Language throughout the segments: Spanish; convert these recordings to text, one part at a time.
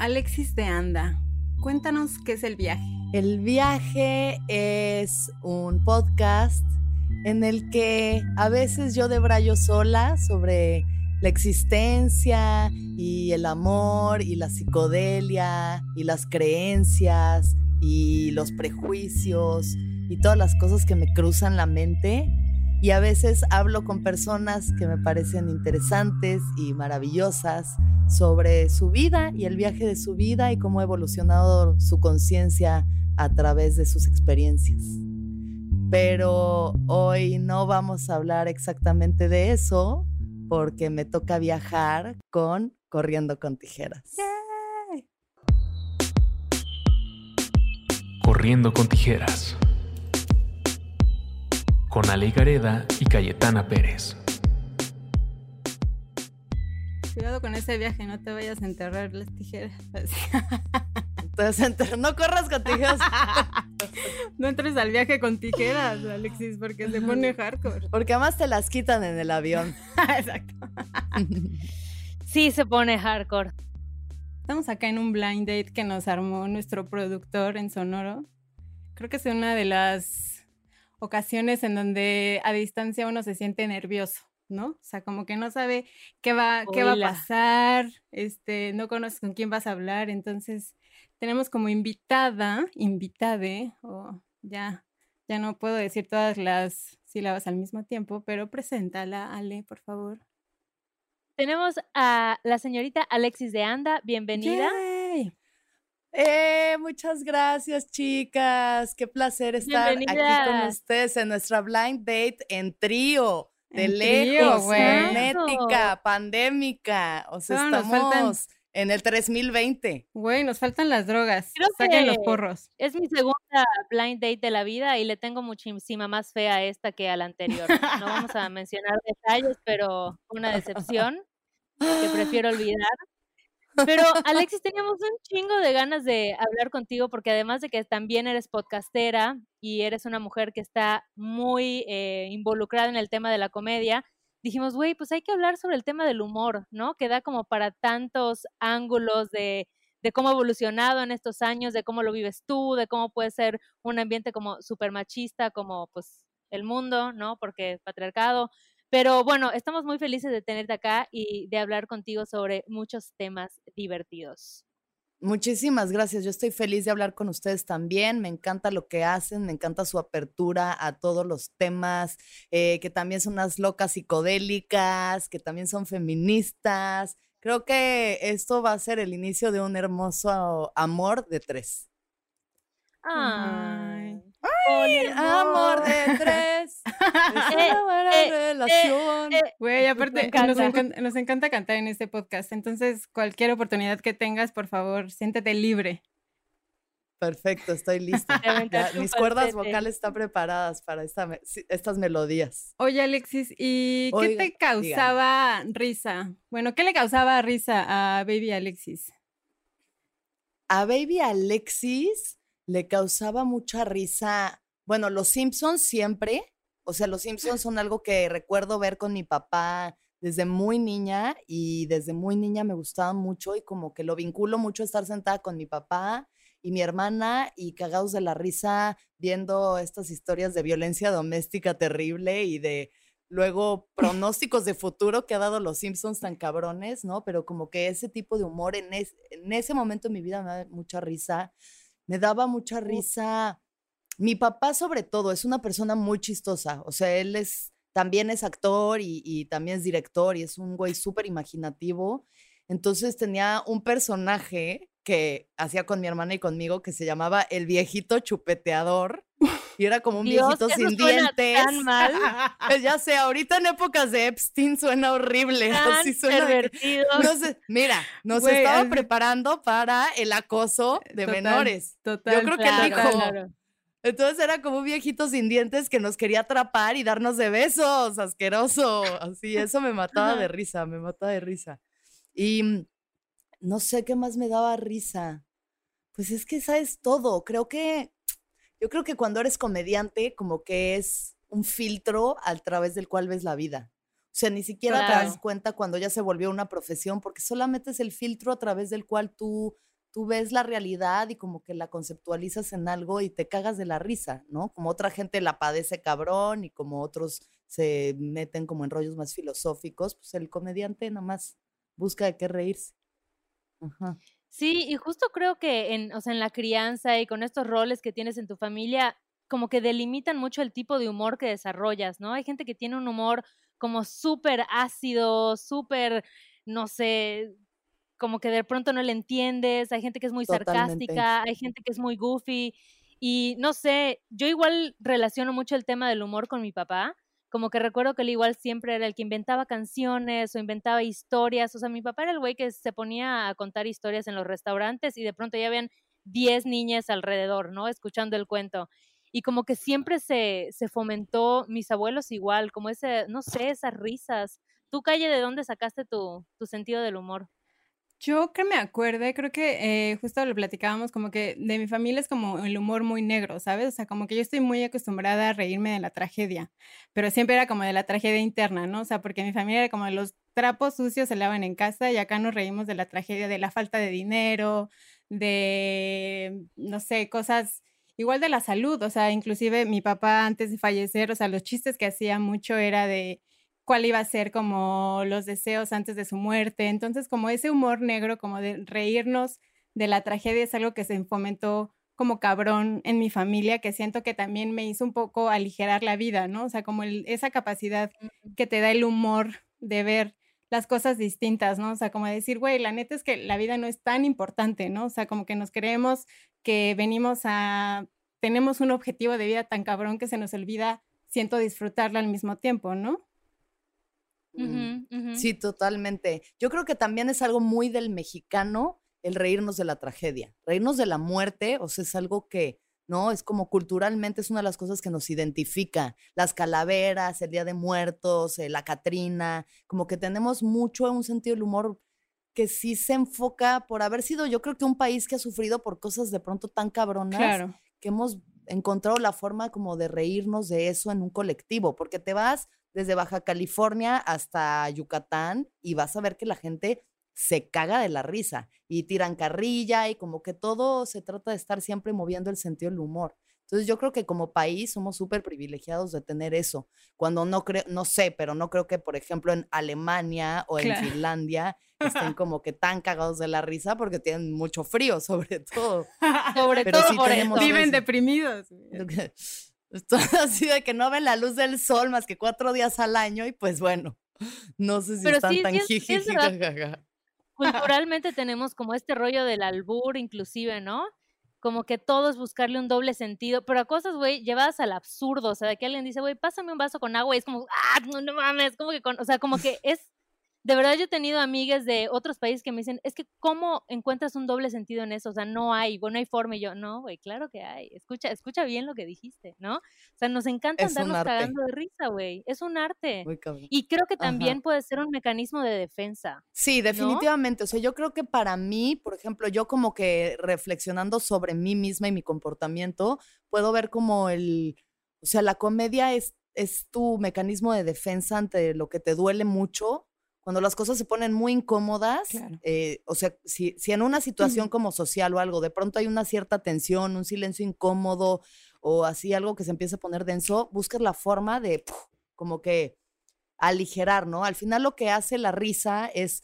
Alexis de Anda, cuéntanos qué es el viaje. El viaje es un podcast en el que a veces yo debrayo sola sobre la existencia y el amor y la psicodelia y las creencias y los prejuicios y todas las cosas que me cruzan la mente. Y a veces hablo con personas que me parecen interesantes y maravillosas sobre su vida y el viaje de su vida y cómo ha evolucionado su conciencia a través de sus experiencias. Pero hoy no vamos a hablar exactamente de eso porque me toca viajar con Corriendo con Tijeras. Corriendo con Tijeras. Con Ale Gareda y Cayetana Pérez. Cuidado con ese viaje, no te vayas a enterrar las tijeras. no corras con tijeras. no entres al viaje con tijeras, Alexis, porque se pone hardcore. Porque además te las quitan en el avión. Exacto. sí, se pone hardcore. Estamos acá en un blind date que nos armó nuestro productor en Sonoro. Creo que es una de las ocasiones en donde a distancia uno se siente nervioso. ¿no? O sea, como que no sabe qué va, qué va a pasar, este, no conoces con quién vas a hablar, entonces tenemos como invitada, invitade, o ya, ya no puedo decir todas las sílabas al mismo tiempo, pero preséntala, Ale, por favor. Tenemos a la señorita Alexis de Anda, bienvenida. Eh, muchas gracias, chicas. Qué placer estar aquí con ustedes en nuestra blind date en trío, de lejos, genética, pandémica. O sea, estamos en el 3020. Güey, nos faltan las drogas. Saquen los porros. Es mi segunda blind date de la vida y le tengo muchísima más fe a esta que a la anterior. No vamos a mencionar detalles, pero una decepción que prefiero olvidar. Pero Alexis, teníamos un chingo de ganas de hablar contigo porque además de que también eres podcastera y eres una mujer que está muy eh, involucrada en el tema de la comedia, dijimos, güey, pues hay que hablar sobre el tema del humor, ¿no? Que da como para tantos ángulos de, de cómo ha evolucionado en estos años, de cómo lo vives tú, de cómo puede ser un ambiente como súper machista, como pues el mundo, ¿no? Porque patriarcado. Pero bueno, estamos muy felices de tenerte acá y de hablar contigo sobre muchos temas divertidos. Muchísimas gracias. Yo estoy feliz de hablar con ustedes también. Me encanta lo que hacen, me encanta su apertura a todos los temas, eh, que también son unas locas psicodélicas, que también son feministas. Creo que esto va a ser el inicio de un hermoso amor de tres. Ay. Ay, amor de tres. Es una eh, buena eh, eh, relación. Güey, aparte, nos encanta. Nos, encanta cantar en este podcast. Entonces, cualquier oportunidad que tengas, por favor, siéntete libre. Perfecto, estoy lista. mis cuerdas vocales están preparadas para estas melodías. Oye, Alexis, ¿y qué te causaba risa? Bueno, ¿qué le causaba risa a Baby Alexis? A Baby Alexis le causaba mucha risa. Bueno, los Simpsons siempre, o sea, los Simpsons son algo que recuerdo ver con mi papá desde muy niña y desde muy niña me gustaba mucho y como que lo vinculo mucho a estar sentada con mi papá y mi hermana y cagados de la risa viendo estas historias de violencia doméstica terrible y de luego pronósticos de futuro que ha dado los Simpsons tan cabrones, ¿no? Pero como que ese tipo de humor en, en ese momento en mi vida me da mucha risa me daba mucha risa. Mi papá sobre todo es una persona muy chistosa, o sea, él es, también es actor y, también es director y es un güey súper imaginativo. Entonces tenía un personaje que hacía con mi hermana y conmigo que se llamaba el viejito chupeteador. Y era como un viejito sin dientes. Tan mal. Pues ya sé, ahorita en épocas de Epstein suena horrible. así suena. No sé, mira, nos estaba preparando para el acoso de menores. Total, Yo creo que él dijo. Entonces era como un viejito sin dientes que nos quería atrapar y darnos de besos, asqueroso. Así, eso me mataba de risa, me mataba de risa. Y mm, no sé qué más me daba risa. Pues es que sabes todo. Creo que yo creo que cuando eres comediante, como que es un filtro a través del cual ves la vida. O sea, ni siquiera te das cuenta cuando ya se volvió una profesión, porque solamente es el filtro a través del cual tú tú ves la realidad y como que la conceptualizas en algo y te cagas de la risa, ¿no? Como otra gente la padece cabrón y como otros se meten como en rollos más filosóficos, pues el comediante nada más busca de qué reírse. Ajá. Sí, y justo creo que en, o sea, en la crianza y con estos roles que tienes en tu familia, como que delimitan mucho el tipo de humor que desarrollas, ¿no? Hay gente que tiene un humor como súper ácido, súper, no sé, como que de pronto no le entiendes, hay gente que es muy sarcástica, hay gente que es muy goofy y no sé, yo igual relaciono mucho el tema del humor con mi papá, como que recuerdo que él igual siempre era el que inventaba canciones o inventaba historias, o sea, mi papá era el güey que se ponía a contar historias en los restaurantes y de pronto ya habían 10 niñas alrededor, ¿no? Escuchando el cuento. Y como que siempre se, se fomentó, mis abuelos igual, como ese, no sé, esas risas. ¿Tú, Calle, de dónde sacaste tu, tu sentido del humor? Yo que me acuerde, creo que eh, justo lo platicábamos, como que de mi familia es como el humor muy negro, ¿sabes? O sea, como que yo estoy muy acostumbrada a reírme de la tragedia, pero siempre era como de la tragedia interna, ¿no? O sea, porque mi familia era como los trapos sucios se lavan en casa y acá nos reímos de la tragedia de la falta de dinero, de, no sé, cosas igual de la salud, o sea, inclusive mi papá antes de fallecer, o sea, los chistes que hacía mucho era de cuál iba a ser como los deseos antes de su muerte. Entonces, como ese humor negro, como de reírnos de la tragedia, es algo que se fomentó como cabrón en mi familia, que siento que también me hizo un poco aligerar la vida, ¿no? O sea, como esa capacidad que te da el humor de ver las cosas distintas, ¿no? O sea, como decir, güey, la neta es que la vida no es tan importante, ¿no? O sea, como que nos creemos que venimos a, tenemos un objetivo de vida tan cabrón que se nos olvida, siento disfrutarla al mismo tiempo, ¿no? Mm. Sí, totalmente. Yo creo que también es algo muy del mexicano el reírnos de la tragedia. Reírnos de la muerte, o sea, es algo que, ¿no? Es como culturalmente es una de las cosas que nos identifica. Las calaveras, el Día de Muertos, eh, la Catrina, como que tenemos mucho un sentido del humor que sí se enfoca por haber sido, yo creo que un país que ha sufrido por cosas de pronto tan cabronas, que hemos encontrado la forma como de reírnos de eso en un colectivo, porque te vas desde Baja California hasta Yucatán y vas a ver que la gente se caga de la risa y tiran carrilla y como que todo se trata de estar siempre moviendo el sentido del humor. Entonces yo creo que como país somos súper privilegiados de tener eso. Cuando no creo, no sé, pero no creo que por ejemplo en Alemania o en Finlandia estén como que tan cagados de la risa porque tienen mucho frío sobre todo. sobre todo viven deprimidos. Esto así de que no ven la luz del sol más que cuatro días al año y pues bueno, no sé si están tan jiji, Culturalmente tenemos como este rollo del albur inclusive, ¿no? Como que todo es buscarle un doble sentido, pero a cosas, güey, llevadas al absurdo, o sea, de que alguien dice, güey, pásame un vaso con agua y es como, ah, no, no mames, como que con, o sea, como que es de verdad yo he tenido amigas de otros países que me dicen, es que ¿cómo encuentras un doble sentido en eso? O sea, no hay, bueno, hay forma. Y yo, no, güey, claro que hay. Escucha, escucha bien lo que dijiste, ¿no? O sea, nos encanta andarnos cagando de risa, güey. Es un arte. y creo que también puede ser un mecanismo de defensa. Sí, definitivamente. O sea, yo creo que para mí, por ejemplo, yo como que reflexionando sobre mí misma y mi comportamiento, puedo ver como el, o sea, la comedia es, es tu mecanismo de defensa ante lo que te duele mucho cuando las cosas se ponen muy incómodas, eh, o sea, si, si, en una situación como social o algo, de pronto hay una cierta tensión, un silencio incómodo o así algo que se empieza a poner denso, buscas la forma de como que aligerar, ¿no? Al final lo que hace la risa es,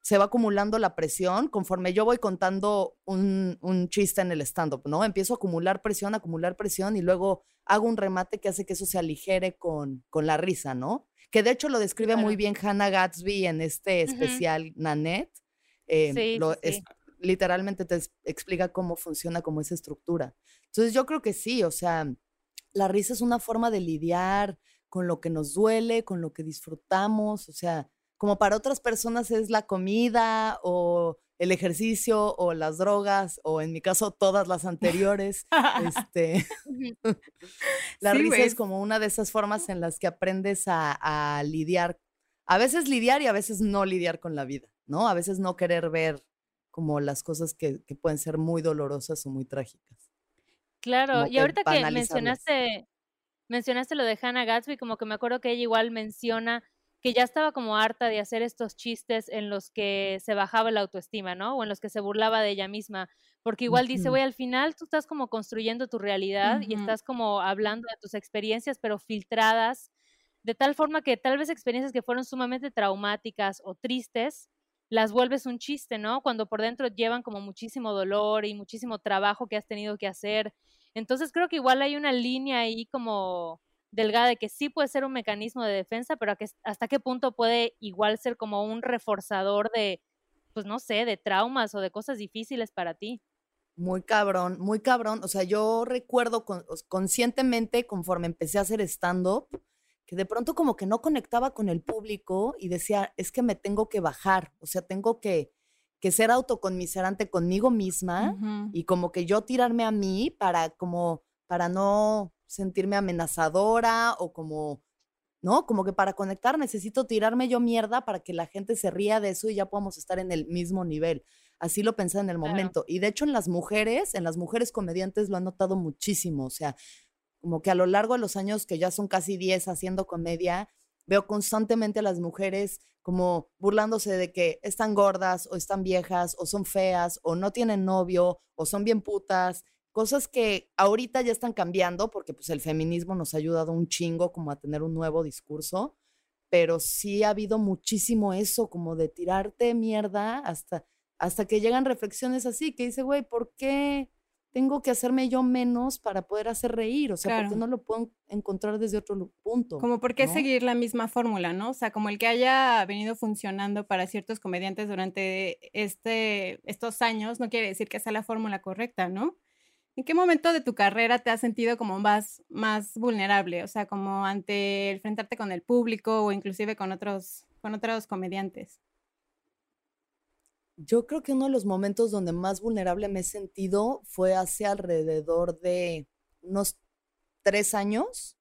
se va acumulando la presión conforme yo voy contando un, un chiste en el stand-up, ¿no? Empiezo a acumular presión, acumular presión y luego hago un remate que hace que eso se aligere con, con la risa, ¿no? Que de hecho lo describe muy bien Hannah Gatsby en este especial Nanette. Eh, literalmente te explica cómo funciona como esa estructura. Entonces yo creo que sí, o sea, la risa es una forma de lidiar con lo que nos duele, con lo que disfrutamos, o sea, como para otras personas es la comida o el ejercicio o las drogas o en mi caso todas las anteriores. este, la risa es como una de esas formas en las que aprendes a, lidiar, a veces lidiar y a veces no lidiar con la vida, ¿no? A veces no querer ver como las cosas que, pueden ser muy dolorosas o muy trágicas. Claro, y ahorita que mencionaste, mencionaste lo de Hannah Gatsby, como que me acuerdo que ella igual menciona que ya estaba como harta de hacer estos chistes en los que se bajaba la autoestima, ¿no? O en los que se burlaba de ella misma, porque igual dice, güey, al final tú estás como construyendo tu realidad y estás como hablando de tus experiencias, pero filtradas, de tal forma que tal vez experiencias que fueron sumamente traumáticas o tristes, las vuelves un chiste, ¿no? Cuando por dentro llevan como muchísimo dolor y muchísimo trabajo que has tenido que hacer. Entonces creo que igual hay una línea ahí como delgada de que sí puede ser un mecanismo de defensa, pero hasta qué punto puede igual ser como un reforzador de, pues no sé, de traumas o de cosas difíciles para ti. Muy cabrón, muy cabrón. O sea, yo recuerdo conscientemente conforme empecé a hacer stand-up, que de pronto como que no conectaba con el público y decía, es que me tengo que bajar, o sea, tengo que, que ser autoconmiserante conmigo misma y como que yo tirarme a mí para como, para no sentirme amenazadora o como, ¿no? Como que para conectar necesito tirarme yo mierda para que la gente se ría de eso y ya podamos estar en el mismo nivel. Así lo pensé en el momento. Y de hecho en las mujeres, en las mujeres comediantes lo han notado muchísimo. O sea, como que a lo largo de los años, que ya son casi 10 haciendo comedia, veo constantemente a las mujeres como burlándose de que están gordas o están viejas o son feas o no tienen novio o son bien putas cosas que ahorita ya están cambiando porque pues el feminismo nos ha ayudado un chingo como a tener un nuevo discurso, pero sí ha habido muchísimo eso como de tirarte mierda hasta hasta que llegan reflexiones así que dice, güey, ¿por qué tengo que hacerme yo menos para poder hacer reír? O sea, ¿por qué no lo puedo encontrar desde otro punto? Como por qué seguir la misma fórmula, ¿no? O sea, como el que haya venido funcionando para ciertos comediantes durante este, estos años, no quiere decir que sea la fórmula correcta, ¿no? ¿En qué momento de tu carrera te has sentido como más, más vulnerable? O sea, como ante enfrentarte con el público o inclusive con otros, con otros comediantes. Yo creo que uno de los momentos donde más vulnerable me he sentido fue hace alrededor de unos tres años.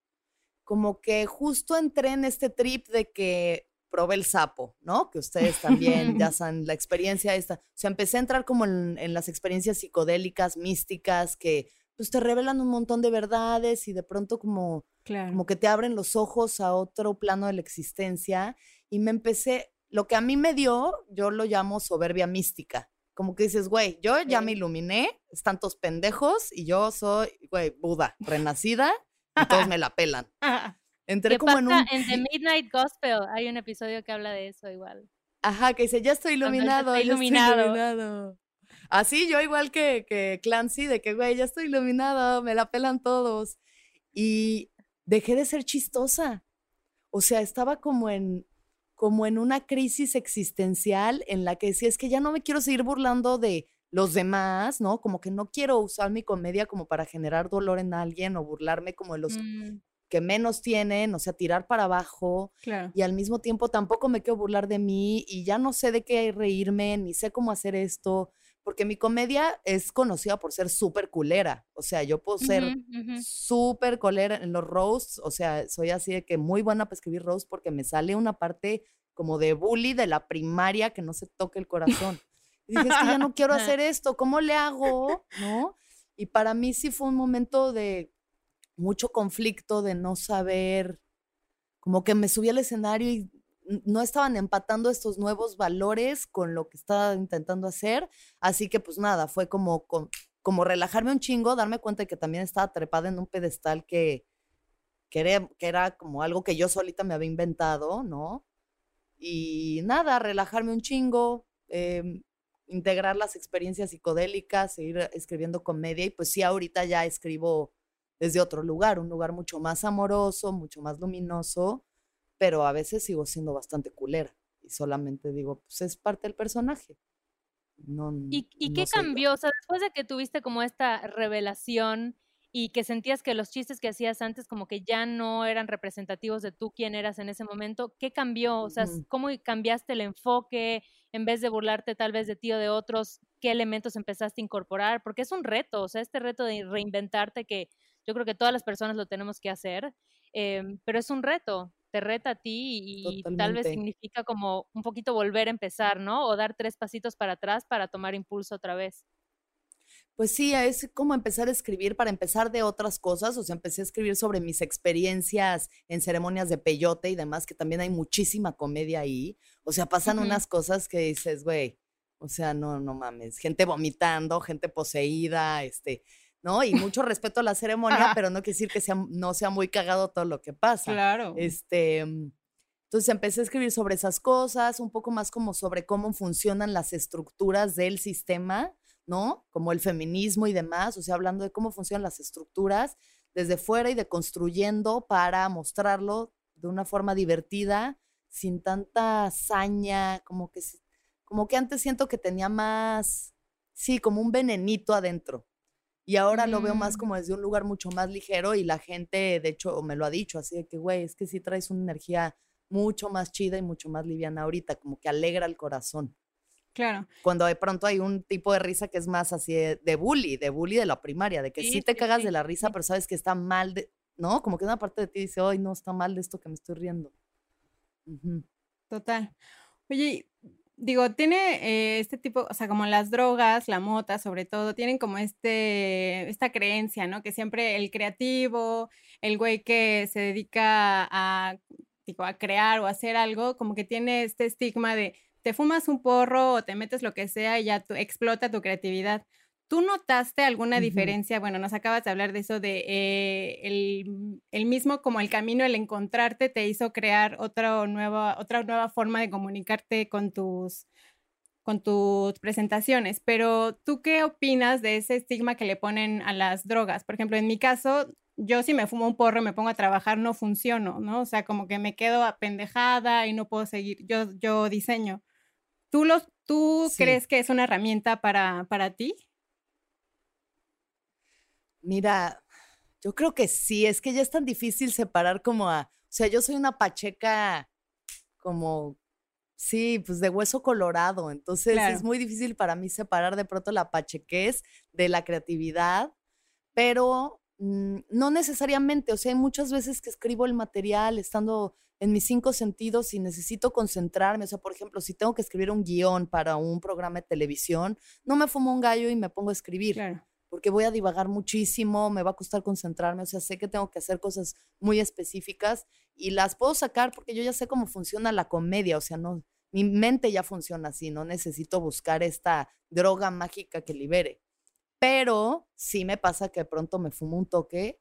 Como que justo entré en este trip de que probé el sapo, ¿no? Que ustedes también ya saben la experiencia esta. O sea, empecé a entrar como en, las experiencias psicodélicas, místicas, que pues te revelan un montón de verdades y de pronto como, como que te abren los ojos a otro plano de la existencia. Y me empecé, lo que a mí me dio, yo lo llamo soberbia mística. Como que dices, güey, yo ya me iluminé, están todos pendejos y yo soy, güey, Buda, renacida, y todos me la pelan. Entré como en un... En The Midnight Gospel hay un episodio que habla de eso igual. Ajá, que dice, ya estoy iluminado, estoy iluminado. Así yo igual que, que Clancy, de que, güey, ya estoy iluminado, me la pelan todos. Y dejé de ser chistosa. O sea, estaba como en, como en una crisis existencial en la que decía, es que ya no me quiero seguir burlando de los demás, ¿no? Como que no quiero usar mi comedia como para generar dolor en alguien o burlarme como de los mm que menos tienen, o sea, tirar para abajo. Y al mismo tiempo tampoco me quiero burlar de mí y ya no sé de qué reírme, ni sé cómo hacer esto, porque mi comedia es conocida por ser súper culera. O sea, yo puedo ser súper culera en los roasts, o sea, soy así de que muy buena para escribir roasts porque me sale una parte como de bully de la primaria que no se toque el corazón. Y dije, es que ya no quiero hacer esto, ¿cómo le hago? ¿No? Y para mí sí fue un momento de mucho conflicto de no saber, como que me subí al escenario y no estaban empatando estos nuevos valores con lo que estaba intentando hacer, así que pues nada, fue como, como relajarme un chingo, darme cuenta de que también estaba trepada en un pedestal que, que, era, que era como algo que yo solita me había inventado, ¿no? Y nada, relajarme un chingo, em, integrar las experiencias psicodélicas, seguir escribiendo comedia y pues sí, ahorita ya escribo desde otro lugar, un lugar mucho más amoroso, mucho más luminoso, pero a veces sigo siendo bastante culera y solamente digo, pues es parte del personaje. No, ¿Y, y qué cambió? O sea, después de que tuviste como esta revelación y que sentías que los chistes que hacías antes como que ya no eran representativos de tú quién eras en ese momento, ¿qué cambió? O sea, ¿cómo cambiaste el enfoque? En vez de burlarte tal vez de ti o de otros, ¿qué elementos empezaste a incorporar? Porque es un reto, o sea, este reto de reinventarte que yo creo que todas las personas lo tenemos que hacer, em, pero es un reto, te reta a ti y tal vez significa como un poquito volver a empezar, ¿no? O dar tres pasitos para atrás para tomar impulso otra vez. Pues sí, es como empezar a escribir para empezar de otras cosas. O sea, empecé a escribir sobre mis experiencias en ceremonias de peyote y demás, que también hay muchísima comedia ahí. O sea, pasan unas cosas que dices, güey, o sea, no, no mames. Gente vomitando, gente poseída, este, ¿no? Y mucho respeto a la ceremonia, pero no quiere decir que sea, no sea muy cagado todo lo que pasa. Claro. Este, mm, entonces empecé a escribir sobre esas cosas, un poco más como sobre cómo funcionan las estructuras del sistema, ¿no? Como el feminismo y demás, o sea, hablando de cómo funcionan las estructuras desde fuera y de construyendo para mostrarlo de una forma divertida, sin tanta saña, como que, como que antes siento que tenía más, sí, como un venenito adentro. Y ahora lo veo más Mm. como desde un lugar mucho más ligero y la gente, de hecho, me lo ha dicho, así de que, güey, es que sí traes una energía mucho más chida y mucho más liviana ahorita, como que alegra el corazón. Claro. Cuando de pronto hay un tipo de risa que es más así de, de bully, de bully de la primaria, de que sí, Sí, te sí, cagas sí, de la risa, pero sabes que está mal, de, ¿no? Como que una parte de ti dice, ay, no, está mal de esto que me estoy riendo. Ujú. Total. Oye, digo, tiene eh, este tipo, o sea, como las drogas, la mota sobre todo, tienen como este, esta creencia, ¿no? Que siempre el creativo, el güey que se dedica a, digo, a crear o a hacer algo, como que tiene este estigma de te fumas un porro o te metes lo que sea y ya tu- explota tu creatividad. ¿Tú notaste alguna diferencia? Bueno, nos acabas de hablar de eso de eh, el, el mismo como el camino, el encontrarte te hizo crear otra nueva, otra nueva forma de comunicarte con tus, con tus presentaciones. Pero ¿tú qué opinas de ese estigma que le ponen a las drogas? Por ejemplo, en mi caso, yo si me fumo un porro y me pongo a trabajar, no funciono, ¿no? O sea, como que me quedo apendejada y no puedo seguir. Yo, yo diseño. ¿Tú, los, tú Sí. crees que es una herramienta para, para ti? Mira, yo creo que sí, es que ya es tan difícil separar como a, o sea, yo soy una pacheca como, sí, pues de hueso colorado, entonces Claro. es muy difícil para mí separar de pronto la pachequez de la creatividad, pero mm, no necesariamente, o sea, hay muchas veces que escribo el material estando en mis cinco sentidos y necesito concentrarme, o sea, por ejemplo, si tengo que escribir un guion para un programa de televisión, no me fumo un gallo y me pongo a escribir Claro. Porque voy a divagar muchísimo, me va a costar concentrarme, o sea, sé que tengo que hacer cosas muy específicas y las puedo sacar porque yo ya sé cómo funciona la comedia, o sea, no, mi mente ya funciona así, no necesito buscar esta droga mágica que libere. Pero sí me pasa que de pronto me fumo un toque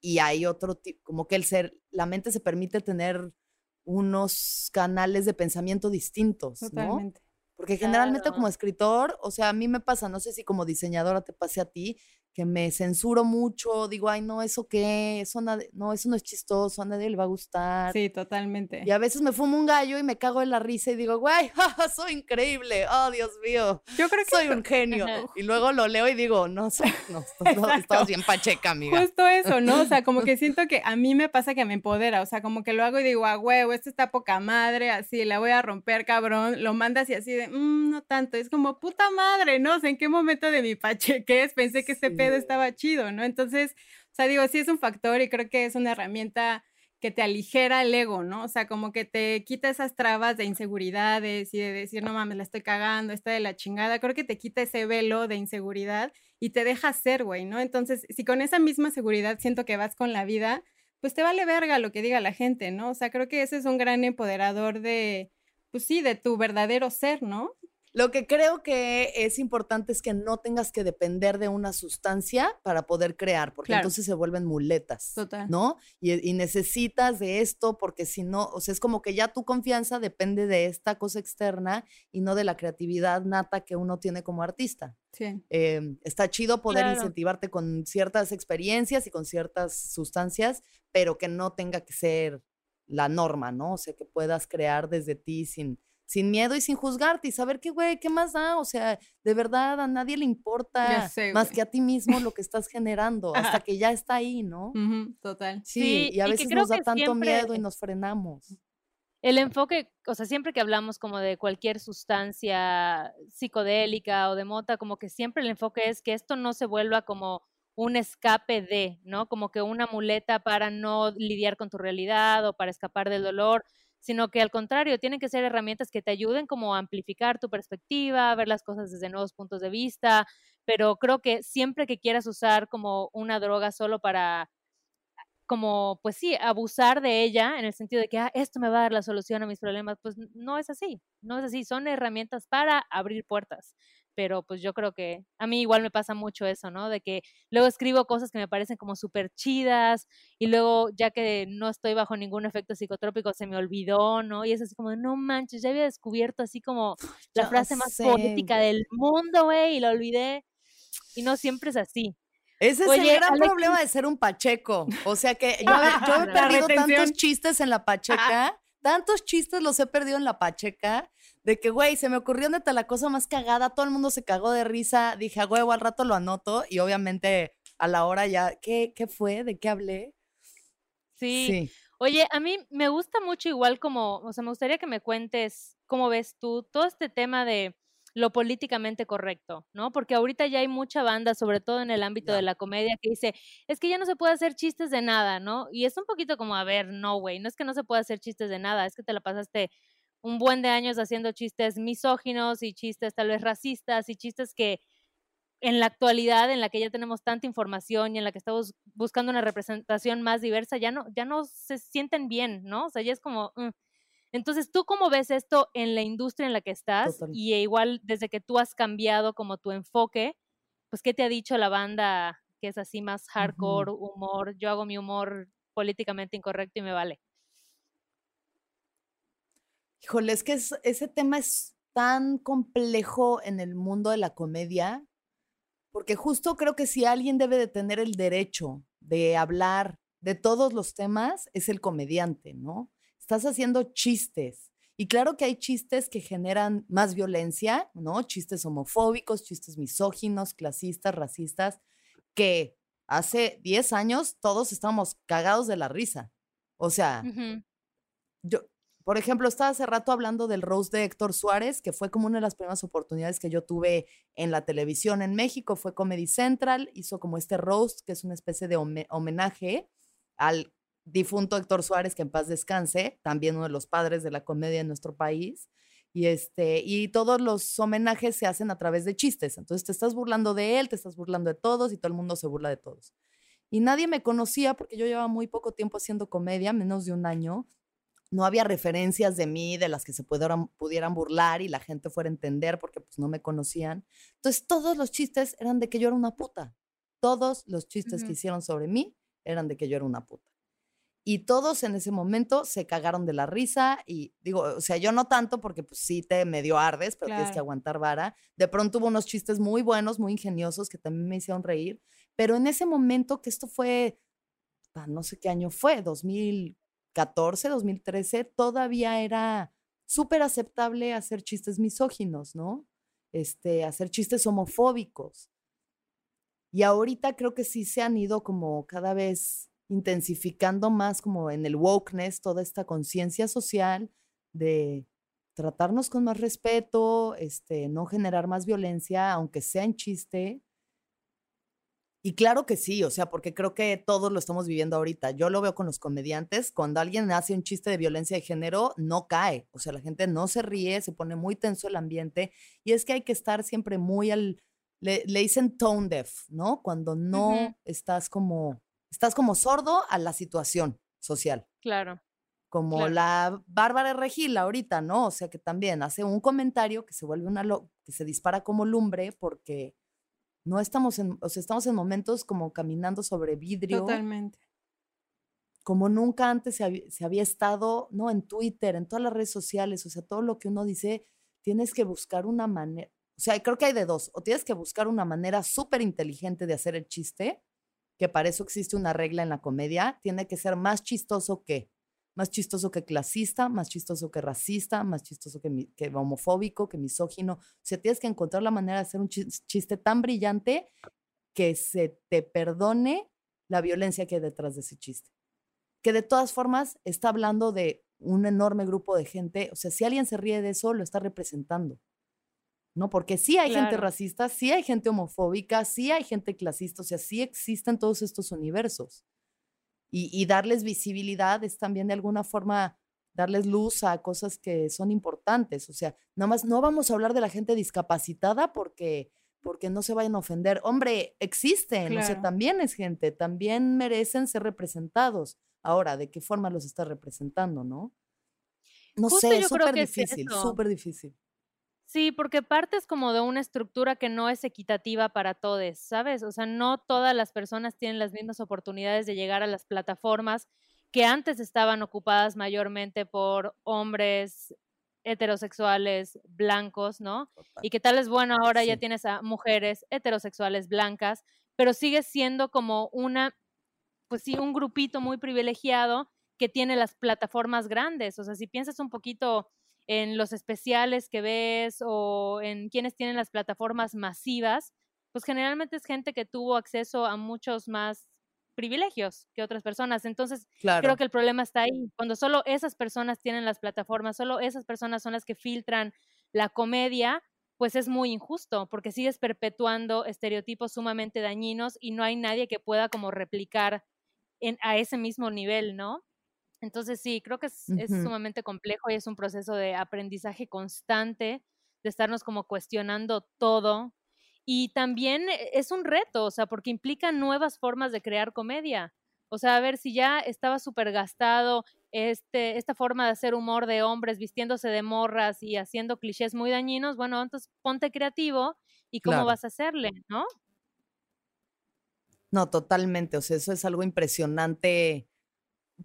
y hay otro tipo, como que el ser, la mente se permite tener unos canales de pensamiento distintos, ¿no? Porque generalmente Claro. como escritor, o sea, a mí me pasa, no sé si como diseñadora te pase a ti, que me censuro mucho, digo, ay, no, ¿eso qué? Eso no, eso no es chistoso, a nadie le va a gustar. Sí, totalmente. Y a veces me fumo un gallo y me cago en la risa y digo, güey, jaja, soy increíble, oh, Dios mío, Yo creo que soy un genio. Ajá. Y luego lo leo y digo, no, soy- no, no, estás bien pacheca, amiga. Justo eso, ¿no? O sea, como que siento que a mí me pasa que me empodera, o sea, como que lo hago y digo, ah, huevo, esto está poca madre, así, la voy a romper, cabrón, lo mandas y así de, "Mm, no tanto, es como, puta madre, ¿no? O sea, ¿en qué momento de mi pacheques pensé que este Sí. estaba chido, ¿no? Entonces, o sea, digo, sí es un factor y creo que es una herramienta que te aligera el ego, ¿no? O sea, como que te quita esas trabas de inseguridades y de decir, no mames, la estoy cagando, está de la chingada. Creo que te quita ese velo de inseguridad y te deja ser, güey, ¿no? Entonces, si con esa misma seguridad siento que vas con la vida, pues te vale verga lo que diga la gente, ¿no? O sea, creo que ese es un gran empoderador de, pues sí, de tu verdadero ser, ¿no? Lo que creo que es importante es que no tengas que depender de una sustancia para poder crear, porque Claro. entonces se vuelven muletas, Total. ¿no? Y, y necesitas de esto porque si no, o sea, es como que ya tu confianza depende de esta cosa externa y no de la creatividad nata que uno tiene como artista. Sí. Eh, está chido poder Claro. incentivarte con ciertas experiencias y con ciertas sustancias, pero que no tenga que ser la norma, ¿no? O sea, que puedas crear desde ti sin, sin miedo y sin juzgarte y saber que, güey, ¿qué más da? O sea, de verdad a nadie le importa sé, más que a ti mismo lo que estás generando, hasta que ya está ahí, ¿no? Total. Sí, Sí, y a veces nos da tanto miedo y nos frenamos. El enfoque, o sea, siempre que hablamos como de cualquier sustancia psicodélica o de mota, como que siempre el enfoque es que esto no se vuelva como un escape de, ¿no? Como que una muleta para no lidiar con tu realidad o para escapar del dolor, sino que al contrario, tienen que ser herramientas que te ayuden como a amplificar tu perspectiva, ver las cosas desde nuevos puntos de vista, pero creo que siempre que quieras usar como una droga solo para como, pues sí, abusar de ella en el sentido de que ah, esto me va a dar la solución a mis problemas, pues no es así, no es así, son herramientas para abrir puertas. Pero pues yo creo que a mí igual me pasa mucho eso, ¿no? De que luego escribo cosas que me parecen como súper chidas y luego ya que no estoy bajo ningún efecto psicotrópico se me olvidó, ¿no? Y es así como, no manches, ya había descubierto así como la frase más poética del mundo, güey, y la olvidé. Y no siempre es así. Ese es el gran problema de ser un pacheco. O sea que yo, he perdido tantos chistes en la pacheca, tantos chistes los he perdido en la pacheca, de que, güey, se me ocurrió neta la cosa más cagada, todo el mundo se cagó de risa, dije, a huevo, al rato lo anoto y obviamente a la hora ya, ¿qué, qué fue? ¿De qué hablé? Sí. sí. Oye, a mí me gusta mucho igual como, o sea, me gustaría que me cuentes cómo ves tú todo este tema de lo políticamente correcto, ¿no? Porque ahorita ya hay mucha banda, sobre todo en el ámbito de la comedia, que dice, es que ya no se puede hacer chistes de nada, ¿no? Y es un poquito como, a ver, no, güey, no es que no se pueda hacer chistes de nada, es que te la pasaste un buen de años haciendo chistes misóginos y chistes tal vez racistas y chistes que en la actualidad en la que ya tenemos tanta información y en la que estamos buscando una representación más diversa, ya no, ya no se sienten bien, ¿no? O sea, ya es como, mm, entonces, ¿tú cómo ves esto en la industria en la que estás? Y igual, desde que tú has cambiado como tu enfoque, pues, ¿qué te ha dicho la banda que es así más hardcore, humor? Yo hago mi humor políticamente incorrecto y me vale. Híjole, es que ese tema es tan complejo en el mundo de la comedia, porque justo creo que si alguien debe de tener el derecho de hablar de todos los temas, es el comediante, ¿no? Estás haciendo chistes. Y claro que hay chistes que generan más violencia, ¿no? Chistes homofóbicos, chistes misóginos, clasistas, racistas, que hace 10 años todos estábamos cagados de la risa. O sea, yo, por ejemplo, estaba hace rato hablando del roast de Héctor Suárez, que fue como una de las primeras oportunidades que yo tuve en la televisión en México. Fue Comedy Central, hizo como este roast, que es una especie de homenaje al difunto Héctor Suárez, que en paz descanse, también uno de los padres de la comedia en nuestro país. Y, este, y todos los homenajes se hacen a través de chistes. Entonces te estás burlando de él, te estás burlando de todos y todo el mundo se burla de todos. Y nadie me conocía porque yo llevaba muy poco tiempo haciendo comedia, menos de un año. No había referencias de mí de las que se pudieran, pudieran burlar y la gente fuera a entender porque pues no me conocían. Entonces todos los chistes eran de que yo era una puta. Todos los chistes que hicieron sobre mí eran de que yo era una puta. Y todos en ese momento se cagaron de la risa y digo, o sea, yo no tanto porque pues sí te medio ardes, pero tienes que aguantar vara. De pronto hubo unos chistes muy buenos, muy ingeniosos que también me hicieron reír, pero en ese momento que esto fue, ah, no sé qué año fue, 2014, 2013, todavía era súper aceptable hacer chistes misóginos, ¿no? Este, hacer chistes homofóbicos. Y ahorita creo que sí se han ido como cada vez intensificando más como en el wokeness, toda esta conciencia social de tratarnos con más respeto, este, no generar más violencia, aunque sea en chiste. Y claro que sí, o sea, porque creo que todos lo estamos viviendo ahorita. Yo lo veo con los comediantes, cuando alguien hace un chiste de violencia de género, no cae, o sea, la gente no se ríe, se pone muy tenso el ambiente, y es que hay que estar siempre muy al, le, dicen tone deaf, ¿no? Cuando no estás como estás como sordo a la situación social. Claro. Como la Bárbara Regil ahorita, ¿no? O sea que también hace un comentario que se vuelve una que se dispara como lumbre porque no estamos en, o sea, estamos en momentos como caminando sobre vidrio. Totalmente. Como nunca antes se, se había estado, ¿no? En Twitter, en todas las redes sociales, o sea, todo lo que uno dice, tienes que buscar una manera, o sea, creo que hay de dos, o tienes que buscar una manera súper inteligente de hacer el chiste, que para eso existe una regla en la comedia, tiene que ser más chistoso que, más chistoso que clasista, más chistoso que racista, más chistoso que, que homofóbico, que misógino. O sea, tienes que encontrar la manera de hacer un chiste tan brillante que se te perdone la violencia que hay detrás de ese chiste. Que de todas formas está hablando de un enorme grupo de gente. O sea, si alguien se ríe de eso, lo está representando. ¿No? Porque sí hay gente racista, sí hay gente homofóbica, sí hay gente clasista, o sea, sí existen todos estos universos. Y, darles visibilidad es también de alguna forma darles luz a cosas que son importantes. O sea, nada más no vamos a hablar de la gente discapacitada porque, porque no se vayan a ofender. Hombre, existen, o sea, también es gente, también merecen ser representados. Ahora, ¿de qué forma los está representando, no? No Justo sé, creo súper es difícil, súper difícil. Sí, porque partes como de una estructura que no es equitativa para todos, ¿sabes? O sea, no todas las personas tienen las mismas oportunidades de llegar a las plataformas que antes estaban ocupadas mayormente por hombres heterosexuales blancos, ¿no? Y que tal es bueno, ahora ya tienes a mujeres heterosexuales blancas, pero sigue siendo como una, pues sí, un grupito muy privilegiado que tiene las plataformas grandes. O sea, si piensas un poquito en los especiales que ves o en quienes tienen las plataformas masivas, pues generalmente es gente que tuvo acceso a muchos más privilegios que otras personas. Entonces, Claro. creo que el problema está ahí. Cuando solo esas personas tienen las plataformas, solo esas personas son las que filtran la comedia, pues es muy injusto, porque sigues perpetuando estereotipos sumamente dañinos y no hay nadie que pueda como replicar en, a ese mismo nivel, ¿no? Entonces sí, creo que es, sumamente complejo y es un proceso de aprendizaje constante, de estarnos como cuestionando todo. Y también eh, es un reto, o sea, porque implica nuevas formas de crear comedia. O sea, a ver, si ya estaba súper gastado este, esta forma de hacer humor de hombres vistiéndose de morras y haciendo clichés muy dañinos, bueno, entonces ponte creativo y cómo Claro. vas a hacerle, ¿no? No, totalmente. O sea, eso es algo impresionante.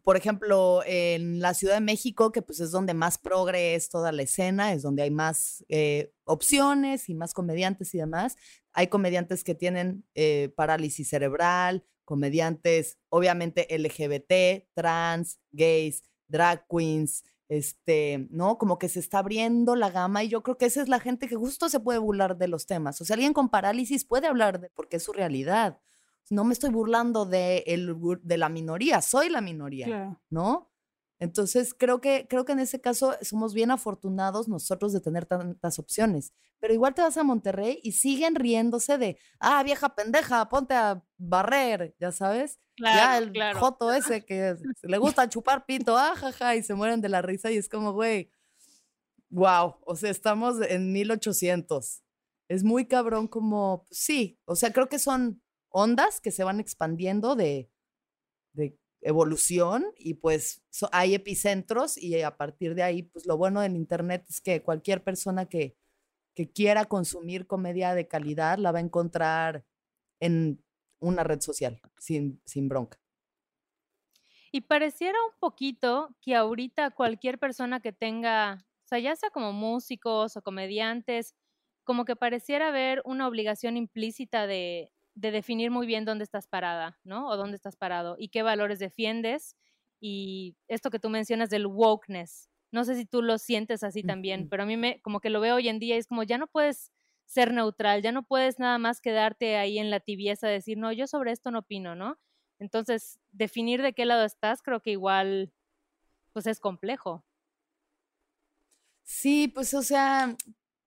Por ejemplo, en la Ciudad de México, que pues es donde más progre es toda la escena, es donde hay más eh, opciones y más comediantes y demás. Hay comediantes que tienen eh, parálisis cerebral, comediantes obviamente LGBT, trans, gays, drag queens, este, ¿no? Como que se está abriendo la gama y yo creo que esa es la gente que justo se puede burlar de los temas. O sea, alguien con parálisis puede hablar de porque es su realidad. No me estoy burlando de, el, de la minoría, soy la minoría, Claro. ¿no? Entonces, creo que, creo que en ese caso somos bien afortunados nosotros de tener tantas opciones. Pero igual te vas a Monterrey y siguen riéndose de, ah, vieja pendeja, ponte a barrer, ya sabes. ya Claro, el claro. joto ese que le gusta chupar pito, ah, jaja, y se mueren de la risa y es como, güey, wow, o sea, estamos en 1800. Es muy cabrón como, pues, sí, o sea, creo que son ondas que se van expandiendo de, evolución y pues hay epicentros y a partir de ahí, pues lo bueno del Internet es que cualquier persona que, que quiera consumir comedia de calidad la va a encontrar en una red social, sin, sin bronca. Y pareciera un poquito que ahorita cualquier persona que tenga, o sea, ya sea como músicos o comediantes, como que pareciera haber una obligación implícita de, de definir muy bien dónde estás parada, ¿no? O dónde estás parado y qué valores defiendes. Y esto que tú mencionas del wokeness, no sé si tú lo sientes así también, pero a mí me, como que lo veo hoy en día es como ya no puedes ser neutral, ya no puedes nada más quedarte ahí en la tibieza de decir, no, yo sobre esto no opino, ¿no? Entonces, definir de qué lado estás creo que igual, pues es complejo. Sí, pues o sea,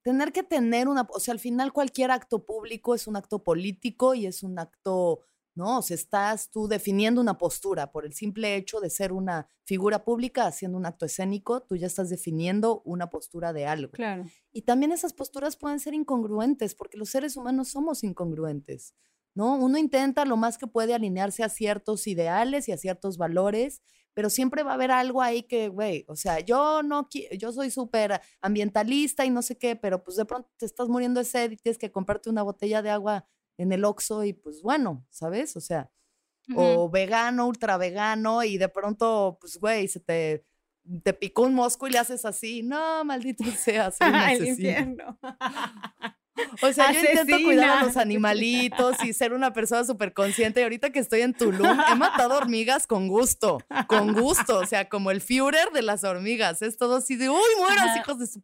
tener que tener una, o sea, al final cualquier acto público es un acto político y es un acto, ¿no? O sea, estás tú definiendo una postura por el simple hecho de ser una figura pública haciendo un acto escénico, tú ya estás definiendo una postura de algo. Claro. Y también esas posturas pueden ser incongruentes, porque los seres humanos somos incongruentes, ¿no? Uno intenta lo más que puede alinearse a ciertos ideales y a ciertos valores, pero siempre va a haber algo ahí que, güey, o sea, yo no, yo soy súper ambientalista y no sé qué, pero pues de pronto te estás muriendo de sed y tienes que comprarte una botella de agua en el Oxxo y pues bueno, ¿sabes? O sea, o vegano, ultra vegano, y de pronto, pues, güey, se te, te picó un mosco y le haces así, no, maldito sea, soy un El asesino. infierno. O sea, yo intento cuidar a los animalitos y ser una persona súper consciente. Y ahorita que estoy en Tulum, he matado hormigas con gusto, con gusto. O sea, como el Führer de las hormigas. Es todo así de, uy, mueras, hijos de su...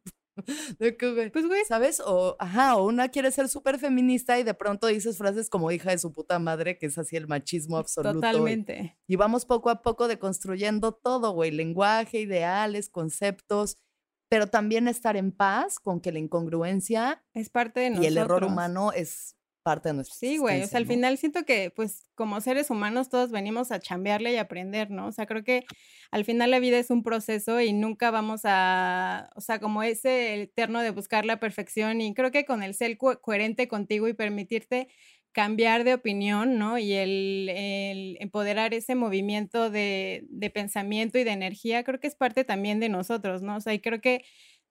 güey, Pues, güey, ¿Sabes? O, ajá, o una quiere ser súper feminista y de pronto dices frases como hija de su puta madre, que es así el machismo absoluto. y- totalmente. y vamos poco a poco deconstruyendo todo, güey, lenguaje, ideales, conceptos, pero también estar en paz con que la incongruencia Es parte de y nosotros. el error humano es parte de nuestra Sí, güey, o sea, al ¿no? final siento que, pues, como seres humanos todos venimos a chambearle y aprender, ¿no? O sea, creo que al final la vida es un proceso y nunca vamos a, o sea, como ese eterno de buscar la perfección y creo que con el ser co- coherente contigo y permitirte cambiar de opinión, ¿no? Y el, empoderar ese movimiento de, de pensamiento y de energía, creo que es parte también de nosotros, ¿no? O sea, y creo que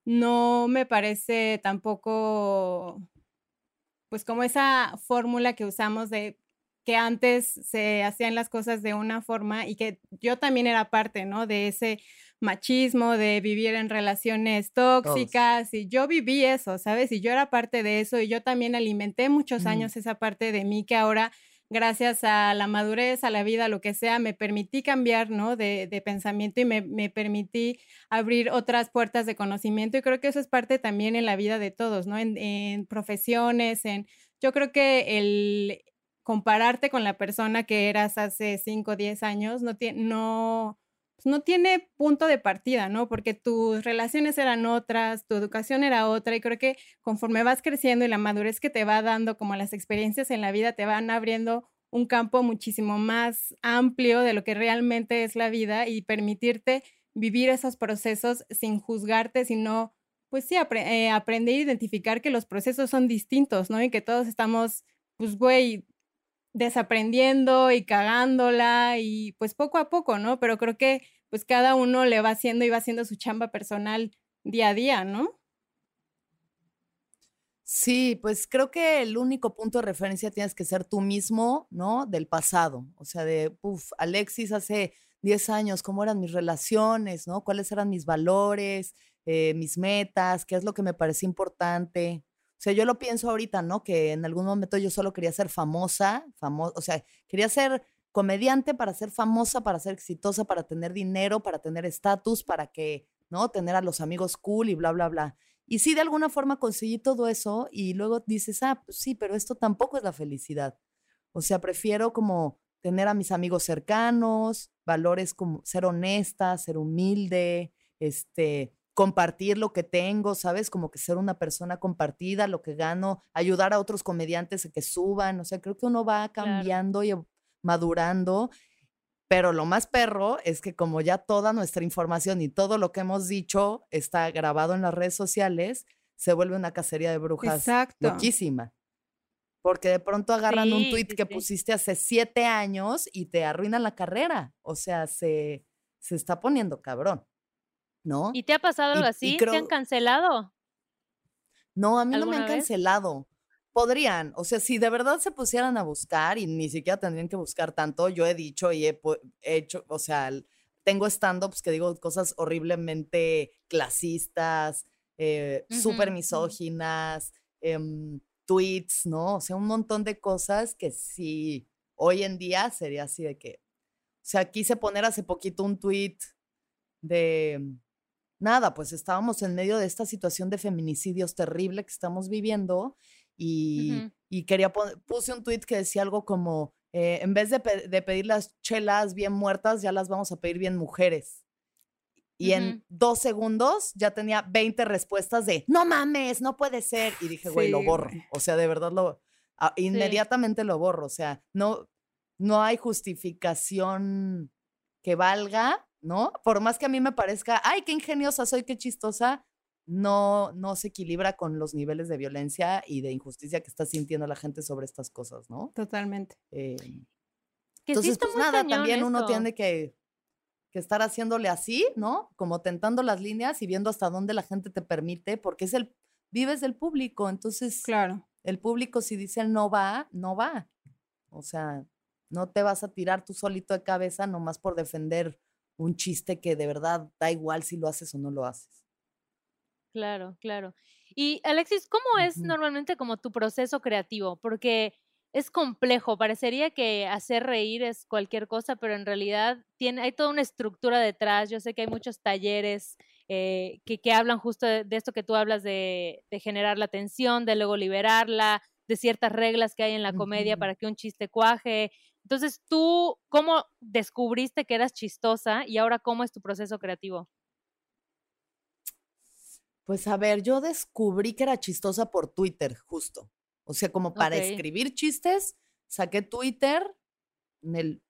no me parece tampoco pues como esa fórmula que usamos de que antes se hacían las cosas de una forma y que yo también era parte, ¿no? De ese machismo, de vivir en relaciones Todos. tóxicas y yo viví eso, ¿sabes? Y yo era parte de eso y yo también alimenté muchos Ujú. años esa parte de mí que ahora, gracias a la madurez, a la vida, lo que sea, me permití cambiar, ¿no? De, de pensamiento y me, me permití abrir otras puertas de conocimiento y creo que eso es parte también en la vida de todos, ¿no? En, en profesiones, en... Yo creo que el compararte con la persona que eras hace 5 o 10 años no, no, no tiene punto de partida, ¿no? Porque tus relaciones eran otras, tu educación era otra y creo que conforme vas creciendo y la madurez que te va dando, como las experiencias en la vida, te van abriendo un campo muchísimo más amplio de lo que realmente es la vida y permitirte vivir esos procesos sin juzgarte, sino, pues sí, eh, aprender a identificar que los procesos son distintos, ¿no? Y que todos estamos, pues, güey, desaprendiendo y cagándola y pues poco a poco, ¿no? Pero creo que pues cada uno le va haciendo y va haciendo su chamba personal día a día, ¿no? Sí, pues creo que el único punto de referencia tienes que ser tú mismo, ¿no? Del pasado. O sea, de, uff, Alexis hace 10 años, ¿cómo eran mis relaciones, ¿no? ¿Cuáles eran mis valores, eh, mis metas? ¿Qué es lo que me parecía importante? O sea, yo lo pienso ahorita, ¿no? Que en algún momento yo solo quería ser famosa, famosa, o sea, quería ser comediante para ser famosa, para ser exitosa, para tener dinero, para tener estatus, para que, ¿no? Tener a los amigos cool y bla, bla, bla. Y sí, de alguna forma conseguí todo eso y luego dices, ah, pues sí, pero esto tampoco es la felicidad. O sea, prefiero como tener a mis amigos cercanos, valores como ser honesta, ser humilde, este, compartir lo que tengo, ¿sabes? Como que ser una persona compartida, lo que gano, ayudar a otros comediantes a que suban. O sea, creo que uno va Claro. cambiando y madurando. Pero lo más perro es que como ya toda nuestra información y todo lo que hemos dicho está grabado en las redes sociales, se vuelve una cacería de brujas Exacto. loquísima. Porque de pronto agarran un tweet sí, que sí. pusiste hace siete años y te arruinan la carrera. O sea, se, se está poniendo cabrón, ¿no? ¿Y te ha pasado algo Y- y así? ¿Te han cancelado? No, a mí no me ¿Alguna han vez? cancelado. Podrían, o sea, si de verdad se pusieran a buscar y ni siquiera tendrían que buscar tanto, yo he dicho y he hecho, o sea, tengo stand-ups que digo cosas horriblemente clasistas, eh, súper misóginas, em, tweets, ¿no? O sea, un montón de cosas que sí, hoy en día sería así de que, o sea, quise poner hace poquito un tweet de, nada, pues estábamos en medio de esta situación de feminicidios terrible que estamos viviendo y, quería puse un tweet que decía algo como, eh, en vez de, pe- de pedir las chelas bien muertas, ya las vamos a pedir bien mujeres. Y en dos segundos ya tenía 20 respuestas de, no mames, no puede ser. Y dije, güey, lo Sí, borro. güey. O sea, de verdad lo, ah, inmediatamente lo borro. O sea, no, no hay justificación que valga, ¿no? Por más que a mí me parezca, ay, qué ingeniosa soy, qué chistosa, no, no se equilibra con los niveles de violencia y de injusticia que está sintiendo la gente sobre estas cosas, ¿no? Totalmente. Eh, Que sí entonces, pues nada, también uno esto. tiene que, que estar haciéndole así, ¿no? Como tentando las líneas y viendo hasta dónde la gente te permite, porque es el, vives del público, entonces Claro. el público si dice no va, no va. O sea, no te vas a tirar tú solito de cabeza nomás por defender un chiste que de verdad da igual si lo haces o no lo haces. Claro, claro. Y Alexis, ¿cómo es normalmente como tu proceso creativo? Porque es complejo, parecería que hacer reír es cualquier cosa, pero en realidad tiene, hay toda una estructura detrás. Yo sé que hay muchos talleres eh, que, que hablan justo de, de esto que tú hablas de, de generar la tensión, de luego liberarla, de ciertas reglas que hay en la comedia para que un chiste cuaje. Entonces, ¿tú cómo descubriste que eras chistosa y ahora cómo es tu proceso creativo? Pues a ver, yo descubrí que era chistosa por Twitter, justo. O sea, como para escribir chistes, saqué Twitter en el,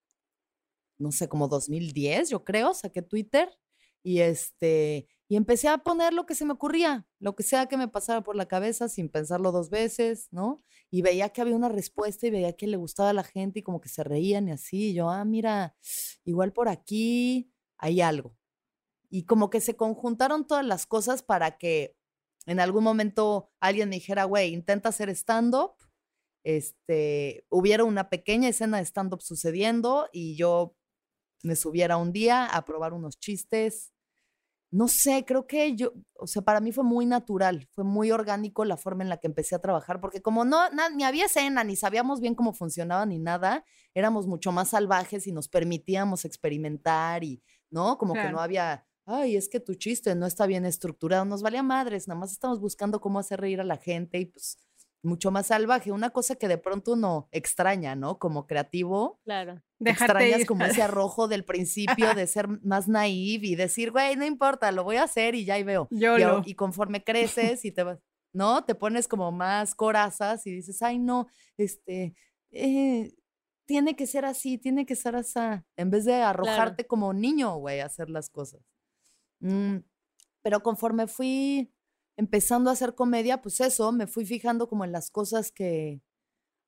no sé, como 2010, yo creo, saqué Twitter y este, y empecé a poner lo que se me ocurría, lo que sea que me pasara por la cabeza sin pensarlo dos veces, ¿no? Y veía que había una respuesta y veía que le gustaba a la gente y como que se reían y así, y yo, ah, mira, igual por aquí hay algo. Y como que se conjuntaron todas las cosas para que en algún momento alguien me dijera, güey, intenta hacer stand-up. Este, hubiera una pequeña escena de stand-up sucediendo y yo me subiera un día a probar unos chistes. No sé, creo que yo, o sea, para mí fue muy natural, fue muy orgánico la forma en la que empecé a trabajar, porque como no, na- ni había escena, ni sabíamos bien cómo funcionaba ni nada, éramos mucho más salvajes y nos permitíamos experimentar y, ¿no? Como que no había, ay, es que tu chiste no está bien estructurado, nos valía madres, nada más estamos buscando cómo hacer reír a la gente y pues mucho más salvaje, una cosa que de pronto uno extraña, ¿no? Como creativo, Claro. Dejarte extrañas ir. como ese arrojo del principio de ser más naive y decir, güey, no importa, lo voy a hacer y ya ahí veo. Y, a- YOLO. y conforme creces y te vas, ¿no? Te pones como más corazas y dices, ay, no, este, eh, tiene que ser así, tiene que ser así, en vez de arrojarte como niño, güey, a hacer las cosas. Mm, pero conforme fui empezando a hacer comedia, pues eso, me fui fijando como en las cosas que,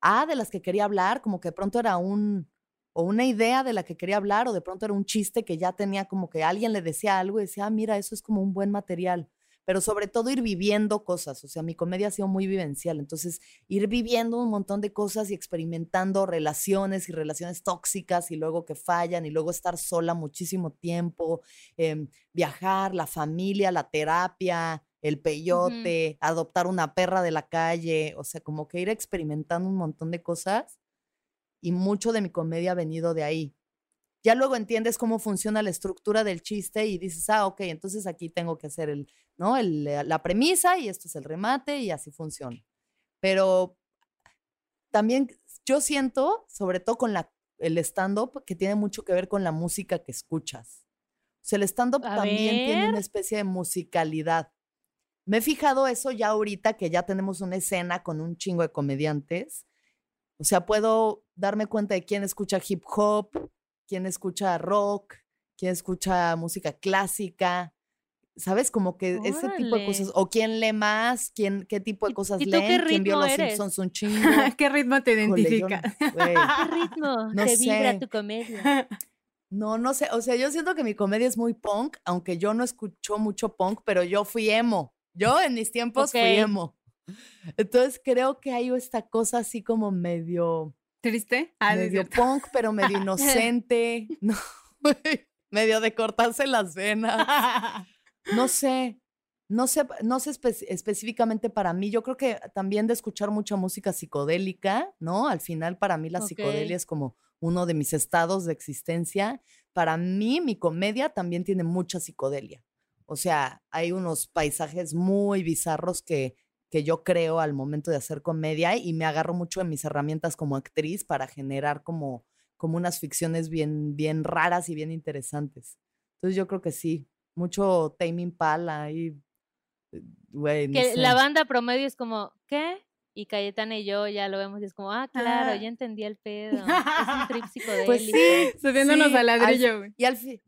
ah, de las que quería hablar, como que de pronto era un, o una idea de la que quería hablar, o de pronto era un chiste que ya tenía como que alguien le decía algo y decía, ah, mira, eso es como un buen material. Pero sobre todo ir viviendo cosas, o sea, mi comedia ha sido muy vivencial, entonces ir viviendo un montón de cosas y experimentando relaciones y relaciones tóxicas y luego que fallan y luego estar sola muchísimo tiempo, em, viajar, la familia, la terapia, el peyote, adoptar una perra de la calle, o sea, como que ir experimentando un montón de cosas y mucho de mi comedia ha venido de ahí. Ya luego entiendes cómo funciona la estructura del chiste y dices, ah, ok, entonces aquí tengo que hacer el, ¿no? El, eh, la premisa y esto es el remate y así funciona. Pero también yo siento, sobre todo con la, el stand-up, que tiene mucho que ver con la música que escuchas. O sea, el stand-up también tiene una especie de musicalidad. Me he fijado eso ya ahorita que ya tenemos una escena con un chingo de comediantes. O sea, puedo darme cuenta de quién escucha hip hop, quién escucha rock, quién escucha música clásica. ¿Sabes? Como que ese tipo de cosas. O quién lee más, quién, qué tipo de ¿Y- cosas y tú qué leen, quién vio ritmo los eres? Simpsons un chingo. ¿Qué ritmo te identifica? ¿Qué ritmo No te vibra sé. tu comedia? No, no sé. O sea, yo siento que mi comedia es muy punk, aunque yo no escucho mucho punk, pero yo fui emo. Yo en mis tiempos fui Ok. emo. Entonces creo que hay esta cosa así como medio, ¿Triste? Ah, medio punk, pero medio inocente. No, medio de cortarse las venas. No sé, no sé, no sé espe- específicamente para mí. Yo creo que también de escuchar mucha música psicodélica, ¿no? Al final para mí la Ok. psicodelia es como uno de mis estados de existencia. Para mí mi comedia también tiene mucha psicodelia. O sea, hay unos paisajes muy bizarros que, que yo creo al momento de hacer comedia y me agarro mucho de mis herramientas como actriz para generar como, como unas ficciones bien, bien raras y bien interesantes. Entonces yo creo que sí, mucho Tame Impala y, güey, no Que la banda promedio es como, ¿qué? Y Cayetana y yo ya lo vemos y es como, ah, claro, Ah. ya entendí el pedo. Es un trip psicodélico. Pues sí, Subiéndonos sí, al al ladrillo, güey. Y al fin.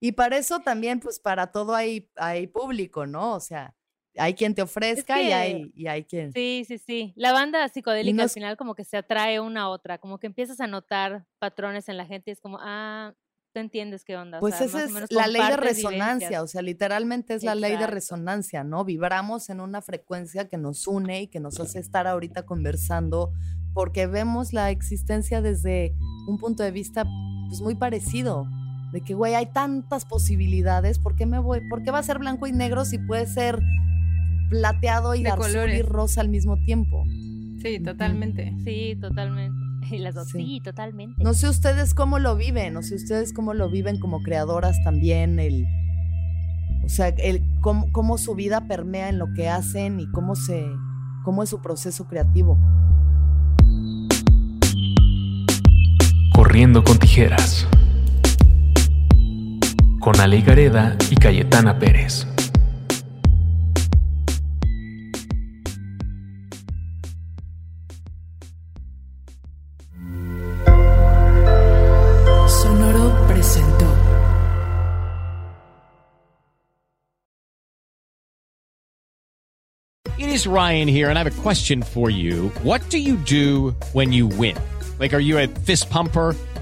Y para eso también, pues para todo hay, hay público, ¿no? O sea, hay quien te ofrezca y, que- hay, y hay quien. Sí, sí, sí. La banda psicodélica al final como que se atrae una a otra, como que empiezas a notar patrones en la gente y es como, ah, tú entiendes qué onda. o Pues sea, esa es la ley de resonancia, vivencias. o sea, literalmente es la ley de resonancia, ¿no? Vibramos en una frecuencia que nos une y que nos hace estar ahorita conversando porque vemos la existencia desde un punto de vista pues muy parecido, de que, güey, hay tantas posibilidades, ¿por qué me voy? ¿Por qué va a ser blanco y negro si puede ser plateado y De azul y rosa al mismo tiempo? Sí, totalmente. Sí, totalmente. Y las dos, Sí. sí, totalmente. No sé ustedes cómo lo viven, no sé ustedes cómo lo viven como creadoras también, el, o sea, el, cómo, cómo su vida permea en lo que hacen y cómo se, cómo es su proceso creativo. Corriendo con tijeras. con Ale Gareda y Cayetana Pérez. Sonoro presentó. It is Ryan here and I have a question for you. What do you do when you win? Like are you a fist pumper?